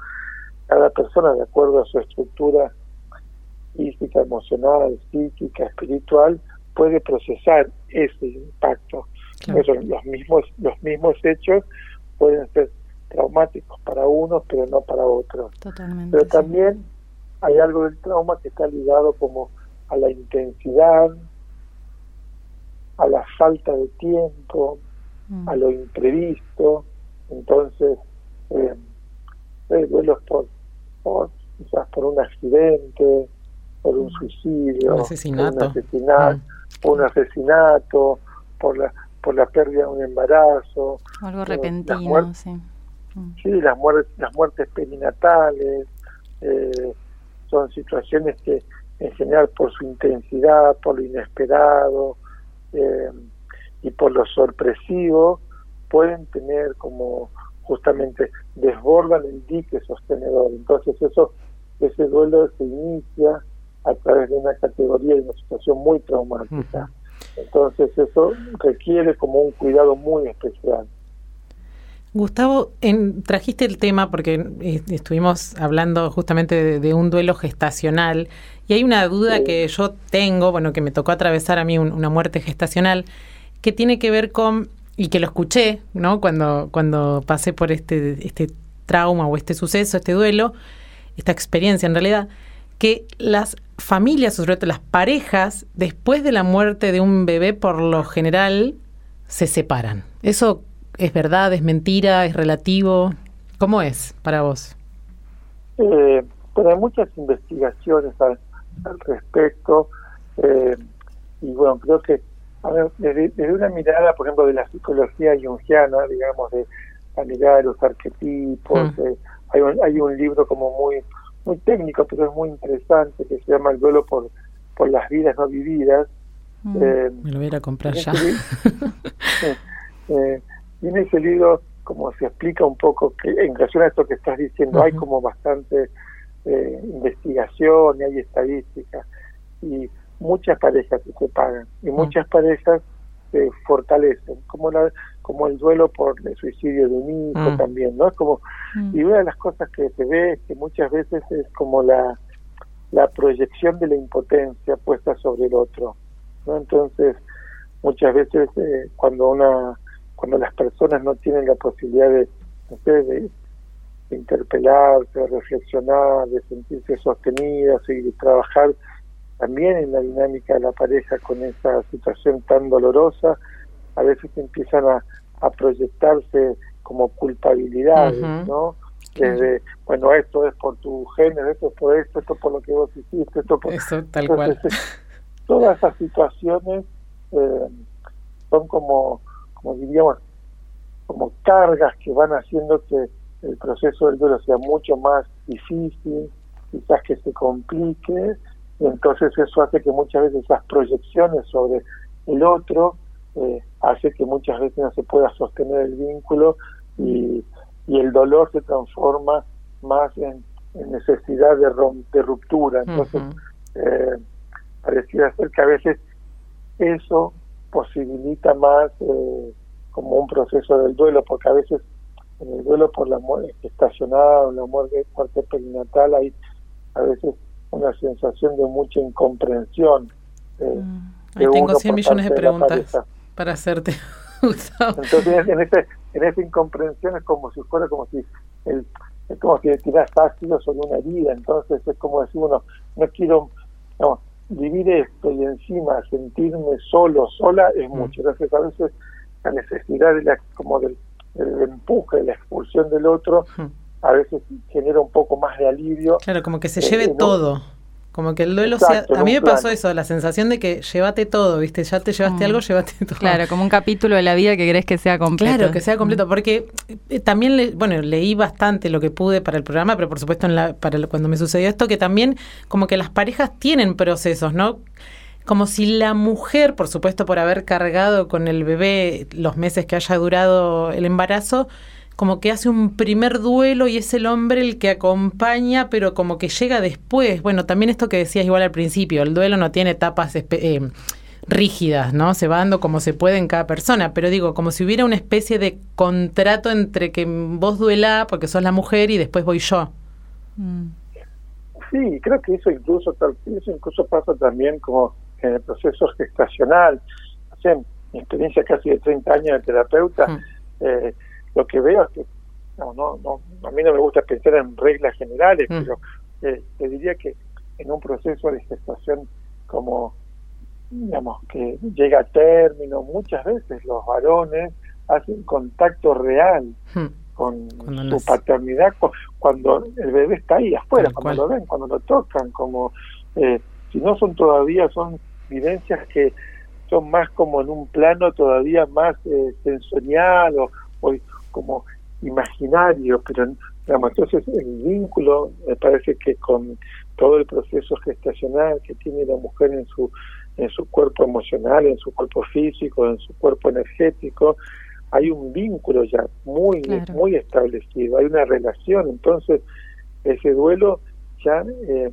cada persona, de acuerdo a su estructura física, emocional, psíquica, espiritual, puede procesar ese impacto. los mismos, los mismos hechos pueden ser traumáticos para unos, pero no para otros. pero también hay algo del trauma que está ligado como a la intensidad, a la falta de tiempo, a lo imprevisto. Entonces, eh, duelos por, por, quizás por un accidente, por un suicidio, un asesinato, por un asesinato, por, un asesinato por la por la pérdida de un embarazo, algo repentino, sí. Sí, las muertes, las muertes perinatales, eh, son situaciones que en general por su intensidad, por lo inesperado eh, y por lo sorpresivo, pueden tener como justamente desbordan el dique sostenedor. Entonces eso ese duelo se inicia a través de una categoría de una situación muy traumática. Entonces eso requiere como un cuidado muy especial. Gustavo, en, trajiste el tema porque eh, estuvimos hablando justamente de, un duelo gestacional y hay una duda que yo tengo, bueno, que me tocó atravesar a mí una muerte gestacional, que tiene que ver con, y que lo escuché, ¿no? Cuando, cuando pasé por este, este trauma o este suceso, este duelo, esta experiencia en realidad, que las familias, sobre todo las parejas, después de la muerte de un bebé, por lo general, se separan. ¿Eso ¿Es verdad, es mentira, es relativo? ¿Cómo es para vos? Eh, hay muchas investigaciones al, respecto eh, y bueno, creo que desde, una mirada, por ejemplo, de la psicología jungiana, digamos, de la mirada de los arquetipos, mm. eh, hay, un, hay un libro como muy muy técnico, pero es muy interesante, que se llama El duelo por, por las vidas no vividas. Mm. Eh, Me lo voy a ir a comprar ya. <laughs> <laughs> eh, y en ese libro, como se explica un poco, que en relación a esto que estás diciendo, hay como bastante eh, investigación y hay estadísticas, y muchas parejas se separan, y muchas parejas se fortalecen, como la, como el duelo por el suicidio de un hijo también, ¿no? Es como, y una de las cosas que se ve es que muchas veces es como la, la proyección de la impotencia puesta sobre el otro, ¿no? Entonces, muchas veces eh, cuando una cuando las personas no tienen la posibilidad de, de, interpelarse, de reflexionar, de sentirse sostenidas y de trabajar también en la dinámica de la pareja con esa situación tan dolorosa, a veces empiezan a, a proyectarse como culpabilidades, ¿no? Desde, bueno, esto es por tu género, esto es por esto, esto es por lo que vos hiciste, esto por... Eso, tal cual. Todas esas situaciones eh, son como, como diríamos, como cargas que van haciendo que el proceso del duelo sea mucho más difícil, quizás que se complique, y entonces eso hace que muchas veces esas proyecciones sobre el otro eh, hace que muchas veces no se pueda sostener el vínculo y, y el dolor se transforma más en, necesidad de, de ruptura. Entonces, eh, pareciera ser que a veces eso posibilita más eh, como un proceso del duelo, porque a veces en el duelo por la muerte estacionada, la muerte, muerte perinatal, hay a veces una sensación de mucha incomprensión. Eh, mm. tengo 100 millones de preguntas para hacerte. <laughs> Entonces, en, ese, en esa incomprensión es como si fuera como si el, es como si tiras ácido sobre una herida. Entonces, es como decir, uno, no quiero vivir esto y encima sentirme solo, sola, es mm. mucho. Entonces, a veces la necesidad de la, como del, del empuje, de la expulsión del otro, mm. a veces genera un poco más de alivio. Claro, como que se lleve eh, todo. Como que el duelo sea... A mí me pasó eso, la sensación de que llévate todo, ¿viste? Ya te llevaste mm. algo, llévate <laughs> todo. Claro, como un capítulo de la vida que crees que sea completo. Claro, que sea completo, mm. porque eh, también, le, bueno, leí bastante lo que pude para el programa, pero por supuesto en la, para cuando me sucedió esto, que también como que las parejas tienen procesos, ¿no? Como si la mujer, por supuesto por haber cargado con el bebé los meses que haya durado el embarazo, como que hace un primer duelo y es el hombre el que acompaña, pero como que llega después. Bueno, también esto que decías igual al principio, el duelo no tiene etapas eh, rígidas, ¿no? Se va dando como se puede en cada persona, pero digo, como si hubiera una especie de contrato entre que vos duela porque sos la mujer y después voy yo. Mm. Sí, creo que eso incluso, eso incluso pasa también como en el proceso gestacional. O mi experiencia casi de 30 años de terapeuta, eh, lo que veo es que no, no, no, a mí no me gusta pensar en reglas generales, mm. pero eh, te diría que en un proceso de gestación como, digamos, que llega a término, muchas veces los varones hacen contacto real mm. con su paternidad cuando el bebé está ahí afuera, cuando lo ven, cuando lo tocan, como eh, si no son todavía, son vivencias que son más como en un plano todavía más eh, sensorial o, o, como imaginario, pero digamos, entonces el vínculo me parece que con todo el proceso gestacional que tiene la mujer en su en su cuerpo emocional, en su cuerpo físico, en su cuerpo energético, hay un vínculo ya muy muy establecido, hay una relación, entonces ese duelo ya eh,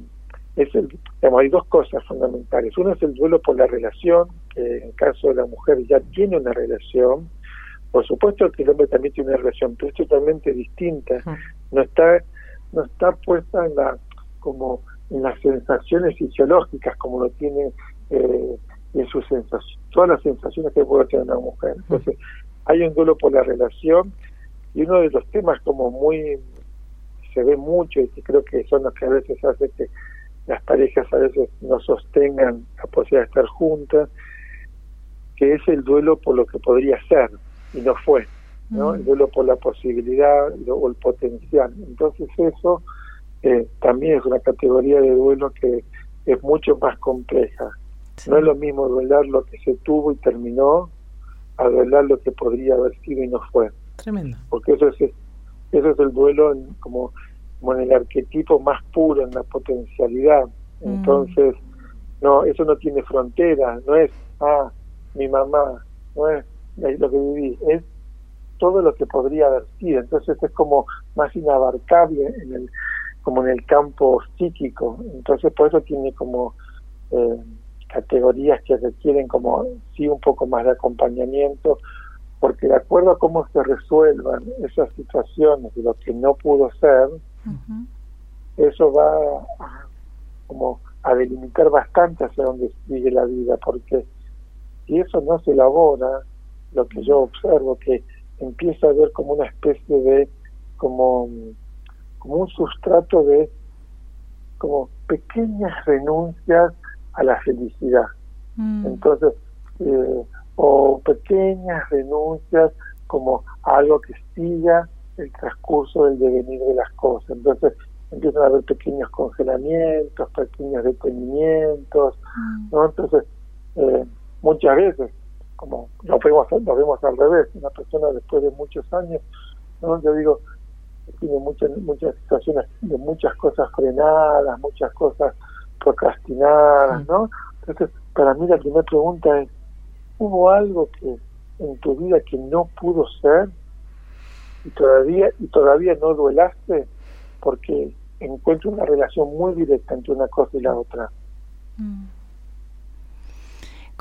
es el, digamos, hay dos cosas fundamentales. Uno es el duelo por la relación, que en el caso de la mujer ya tiene una relación, por supuesto que el hombre también tiene una relación, pero es totalmente distinta. No está, no está puesta en la como en las sensaciones fisiológicas como lo tiene eh, en sus sensaciones, todas las sensaciones que puede tener una mujer. Entonces, hay un duelo por la relación y uno de los temas como muy se ve mucho y que creo que son los que a veces hace que las parejas a veces no sostengan la posibilidad de estar juntas, que es el duelo por lo que podría ser y no fue, ¿no? Mm. El duelo por la posibilidad o el potencial. Entonces eso eh, también es una categoría de duelo que es mucho más compleja. No es lo mismo duelar lo que se tuvo y terminó a duelar lo que podría haber sido y no fue. Tremendo. Porque eso es, eso es el duelo en, como, como en el arquetipo más puro, en la potencialidad. Mm. Entonces, no, eso no tiene frontera, no es, ah, mi mamá, no es lo que viví, es todo lo que podría haber sido. Entonces es como más inabarcable en el, como en el campo psíquico. Entonces por eso tiene como eh, categorías que requieren como sí un poco más de acompañamiento, porque de acuerdo a cómo se resuelvan esas situaciones de lo que no pudo ser, eso va a, como a delimitar bastante hacia dónde sigue la vida, porque si eso no se elabora, lo que yo observo, que empieza a ver como una especie de, como, como un sustrato de, como pequeñas renuncias a la felicidad. Mm. Entonces, eh, o pequeñas renuncias como algo que siga el transcurso del devenir de las cosas. Entonces empiezan a haber pequeños congelamientos, pequeños detenimientos, mm. ¿no? Entonces, eh, muchas veces, como lo vemos, lo vemos al revés, una persona después de muchos años, ¿no? Yo digo, tiene muchas, muchas situaciones de muchas cosas frenadas, muchas cosas procrastinadas. ¿no? Entonces, para mí la primera pregunta es, ¿hubo algo que en tu vida que no pudo ser y todavía y todavía no duelaste porque encuentro una relación muy directa entre una cosa y la otra. Mm.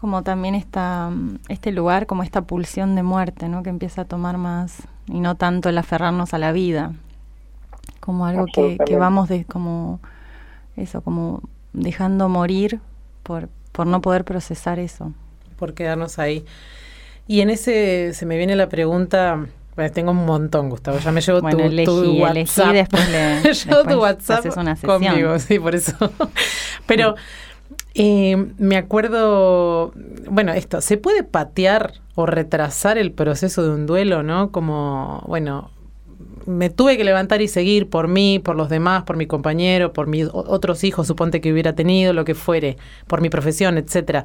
Como también está este lugar, como esta pulsión de muerte, ¿no? Que empieza a tomar más y no tanto el aferrarnos a la vida, como algo que, que vamos de como eso, como dejando morir por por no poder procesar eso. Por quedarnos ahí. Y en ese se me viene la pregunta, bueno, tengo un montón, Gustavo, ya me llevo tu, tu, WhatsApp. después le, <laughs> llevo tu WhatsApp una conmigo, sí, por eso. <laughs> Pero eh, me acuerdo, bueno, esto, ¿se puede patear o retrasar el proceso de un duelo, no? Como, bueno, me tuve que levantar y seguir por mí, por los demás, por mi compañero, por mis otros hijos, suponte que hubiera tenido, lo que fuere, por mi profesión, etcétera.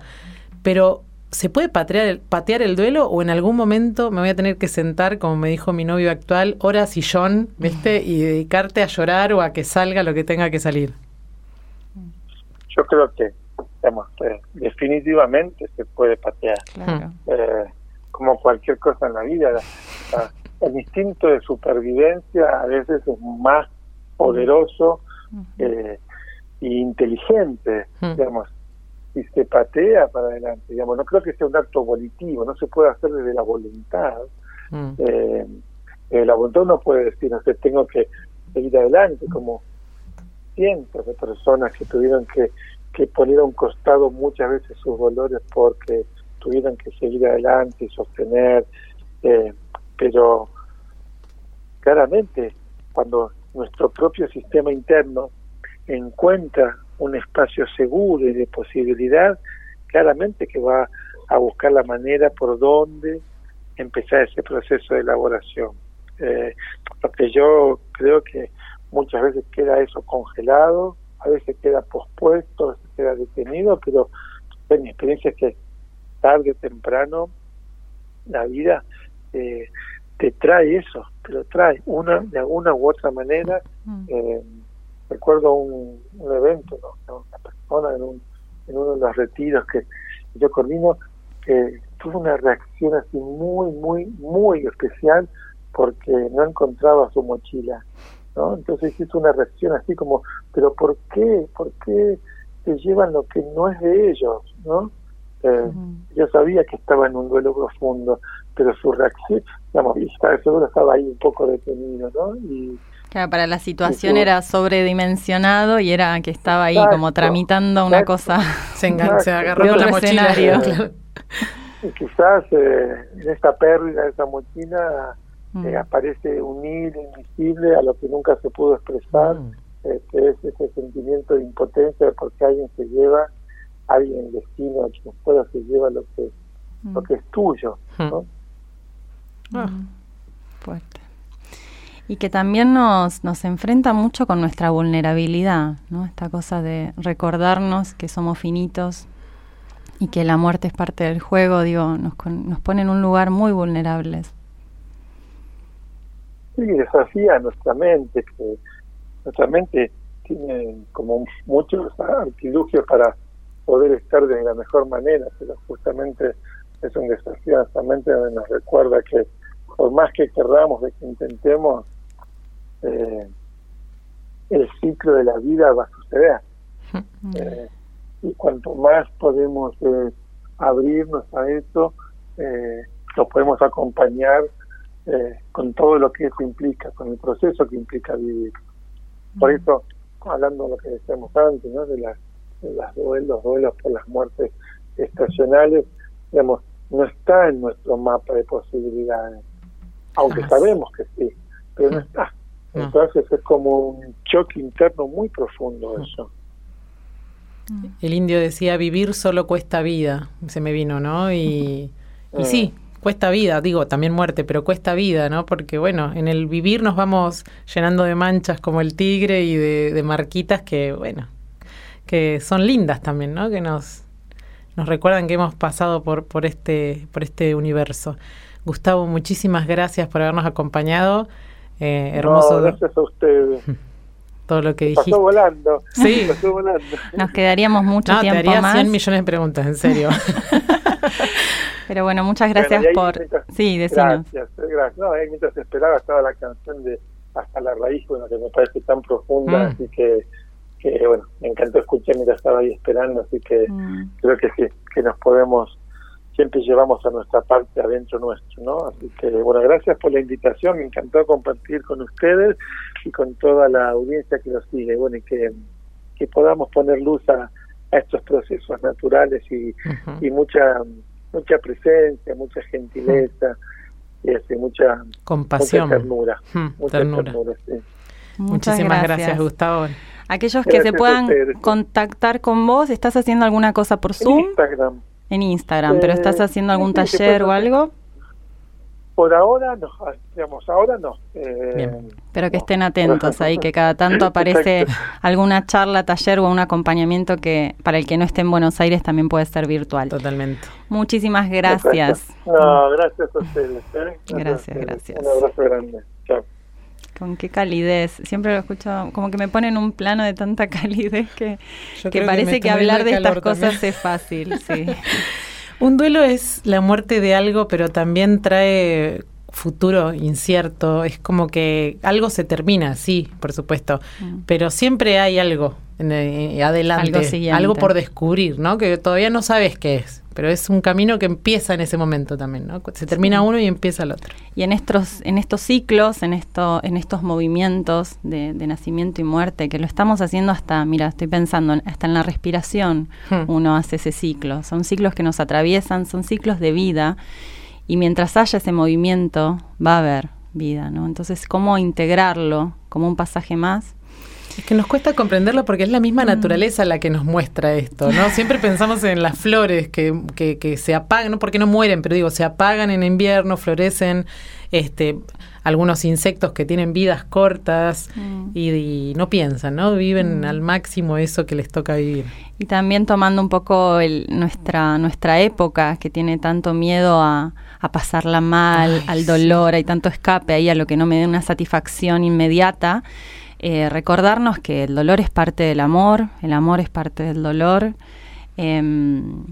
Pero ¿se puede patear el, patear el duelo o en algún momento me voy a tener que sentar, como me dijo mi novio actual, horas John, ¿viste? Y dedicarte a llorar o a que salga lo que tenga que salir? Yo creo que, digamos, eh, definitivamente se puede patear. Eh, como cualquier cosa en la vida, el instinto de supervivencia a veces es más poderoso eh, e inteligente, digamos, y se patea para adelante, digamos, no creo que sea un acto volitivo, no se puede hacer desde la voluntad. Eh, eh, la voluntad no puede decir, no sé, tengo que seguir adelante, como cientos de personas que tuvieron que, que poner a un costado muchas veces sus dolores porque tuvieron que seguir adelante y sostener eh, pero claramente cuando nuestro propio sistema interno encuentra un espacio seguro y de posibilidad, claramente que va a buscar la manera por donde empezar ese proceso de elaboración. Eh, porque yo creo que muchas veces queda eso congelado, a veces queda pospuesto, a veces queda detenido, pero mi experiencia es que tarde o temprano la vida eh, te trae eso, te lo trae una de alguna u otra manera. Mm. Eh, recuerdo un, evento, una persona en, un, en uno de los retiros que yo coordino, que tuvo una reacción así muy, muy, muy especial porque no encontraba su mochila. ¿No? Entonces hizo una reacción así como, pero ¿por qué? ¿Por qué se llevan lo que no es de ellos? ¿no? Eh, Yo sabía que estaba en un duelo profundo, pero su reacción, digamos, seguro estaba ahí un poco detenido, ¿no? Y, claro, para la situación era sobredimensionado y era que estaba ahí como tramitando una cosa. <laughs> Se, agarró con la mochila. <laughs> y quizás eh, en esta pérdida de esa mochila mm. eh, aparece un hilo invisible a lo que nunca se pudo expresar, mm. eh, que es ese sentimiento de impotencia porque alguien se lleva alguien destino a quien fuera se lleva lo que lo que es tuyo ¿no? Ah. Mm. Fuerte. Y que también nos, nos enfrenta mucho con nuestra vulnerabilidad, ¿no? Esta cosa de recordarnos que somos finitos y que la muerte es parte del juego, digo, nos, nos pone en un lugar muy vulnerables. Sí, desafía nuestra mente, que nuestra mente tiene como muchos artilugios para poder estar de la mejor manera, pero justamente es un desafío a nuestra mente donde nos recuerda que por más que querramos, de que intentemos, eh, el ciclo de la vida va a suceder. Eh, y cuanto más podemos eh, abrirnos a eso, lo podemos acompañar con todo lo que eso implica, con el proceso que implica vivir. Por eso, hablando de lo que decíamos antes, de, las, de las duelos, los duelos por las muertes estacionales, digamos, no está en nuestro mapa de posibilidades, aunque ah, sabemos que sí, pero no mm. está. Mm. Entonces es como un choque interno muy profundo mm. eso. El indio decía, vivir solo cuesta vida, se me vino, ¿no? Y, y sí, cuesta vida, digo, también muerte, pero cuesta vida, ¿no? Porque bueno, en el vivir nos vamos llenando de manchas como el tigre y de, de marquitas que, bueno, que son lindas también, ¿no? Que nos, nos recuerdan que hemos pasado por, por, este, por este universo. Gustavo, muchísimas gracias por habernos acompañado. Eh, hermoso. gracias a ustedes. <laughs> Todo lo que dijiste. Pasó volando. Sí. Pasó volando. Nos quedaríamos mucho no, tiempo te haría más. 100 millones de preguntas, en serio. <laughs> <laughs> Pero bueno, muchas gracias por... sí, decinos. Gracias, gracias. No, mientras esperaba estaba la canción de Hasta la raíz, bueno, que me parece tan profunda, mm. así que que bueno, me encantó escuchar mientras estaba ahí esperando, así que mm. creo que sí, que nos podemos, siempre llevamos a nuestra parte adentro nuestro, ¿no? Así que bueno, gracias por la invitación, me encantó compartir con ustedes y con toda la audiencia que nos sigue, bueno, y que, que podamos poner luz a, estos procesos naturales y, y mucha mucha presencia, mucha gentileza y así, mucha compasión, ternura, mucha ternura. Muchísimas gracias Gustavo. Aquellos que se puedan contactar con vos, ¿estás haciendo alguna cosa por Zoom? En Instagram. En Instagram, pero ¿estás eh, haciendo algún taller o algo? Por ahora no, ah, digamos, ahora no. Eh, pero que estén atentos ahí, que cada tanto <laughs> aparece alguna charla, taller o un acompañamiento que para el que no esté en Buenos Aires también puede ser virtual. Totalmente. Muchísimas gracias. No, gracias a ustedes. ¿eh? Gracias, gracias. Un abrazo grande. Chao. Con qué calidez. Siempre lo escucho, como que me pone en un plano de tanta <laughs> calidez que, que parece que, hablar de estas cosas es fácil. Sí. <laughs> un duelo es la muerte de algo, pero también trae futuro incierto. Es como que algo se termina, sí, por supuesto, mm. pero siempre hay algo en, eh, adelante, algo por descubrir, ¿no? Que todavía no sabes qué es pero es un camino que empieza en ese momento también, ¿no? Se termina uno y empieza el otro. Y en estos, en estos ciclos, en, esto, en estos movimientos de, nacimiento y muerte, que lo estamos haciendo hasta, mira, estoy pensando, hasta en la respiración hmm. uno hace ese ciclo. Son ciclos que nos atraviesan, son ciclos de vida, y mientras haya ese movimiento, va a haber vida, ¿no? Entonces, ¿cómo integrarlo como un pasaje más? Es que nos cuesta comprenderlo porque es la misma mm. naturaleza la que nos muestra esto, ¿no? <laughs> Siempre pensamos en las flores que, que, que se apagan, no porque no mueren, pero digo, se apagan en invierno, florecen, este, algunos insectos que tienen vidas cortas mm. y, no piensan, ¿no? Viven mm. al máximo eso que les toca vivir. Y también tomando un poco el, nuestra, nuestra época que tiene tanto miedo a, a pasarla mal, al dolor, hay tanto escape ahí a lo que no me dé una satisfacción inmediata. Eh, recordarnos que el dolor es parte del amor, el amor es parte del dolor em,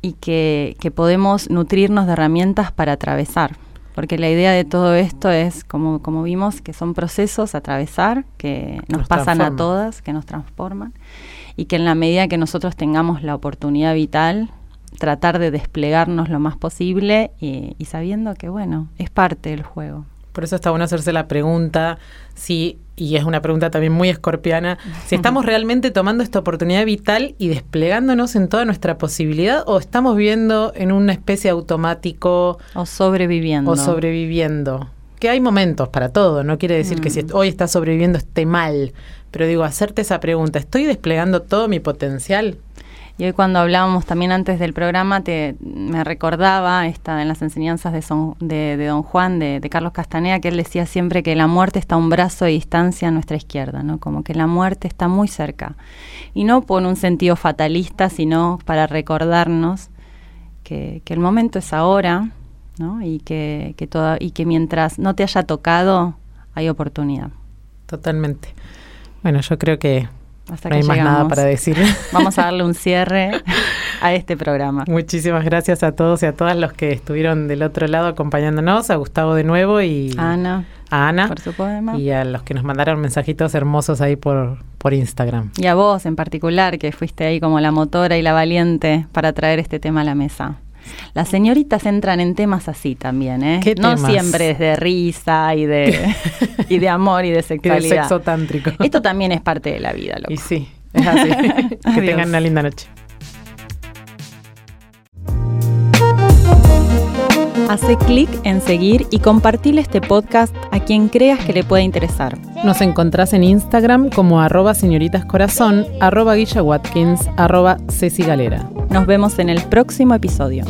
y que, podemos nutrirnos de herramientas para atravesar. Porque la idea de todo esto es, como, como vimos, que son procesos a atravesar, que nos, pasan a todas, que nos transforman, y que en la medida que nosotros tengamos la oportunidad vital, tratar de desplegarnos lo más posible y sabiendo que, bueno, es parte del juego. Por eso está bueno hacerse la pregunta si, y es una pregunta también muy escorpiana, si estamos realmente tomando esta oportunidad vital y desplegándonos en toda nuestra posibilidad o estamos viviendo en una especie automático. O sobreviviendo. O sobreviviendo. Que hay momentos para todo, no quiere decir que si mm. hoy estás sobreviviendo esté mal, pero digo, hacerte esa pregunta, ¿estoy desplegando todo mi potencial? Y hoy cuando hablábamos también antes del programa, te, me recordaba esta en las enseñanzas de, de, Don Juan, de, Carlos Castanea, que él decía siempre que la muerte está a un brazo de distancia a nuestra izquierda, ¿no? Como que la muerte está muy cerca. Y no por un sentido fatalista, sino para recordarnos que, el momento es ahora, ¿no? Y que, que toda, y que mientras no te haya tocado, hay oportunidad. Totalmente. Bueno, yo creo que no hay más nada para decir. <laughs> Vamos a darle un cierre a este programa. Muchísimas gracias a todos y a todas los que estuvieron del otro lado acompañándonos, a Gustavo de nuevo y Ana, a Ana por su poema. y a los que nos mandaron mensajitos hermosos ahí por, por Instagram. Y a vos en particular, que fuiste ahí como la motora y la valiente para traer este tema a la mesa. Las señoritas entran en temas así también, ¿eh? no siempre es de risa y de, <laughs> y de amor y de sexualidad. <laughs> Y de sexo tántrico. Esto también es parte de la vida, loco. Y sí, es así. <laughs> que tengan una linda noche. Hace clic en seguir y compartir este podcast a quien creas que le pueda interesar. Nos encontrás en Instagram como arroba señoritascorazón, arroba Guilla Watkins, arroba Ceci Galera. Nos vemos en el próximo episodio.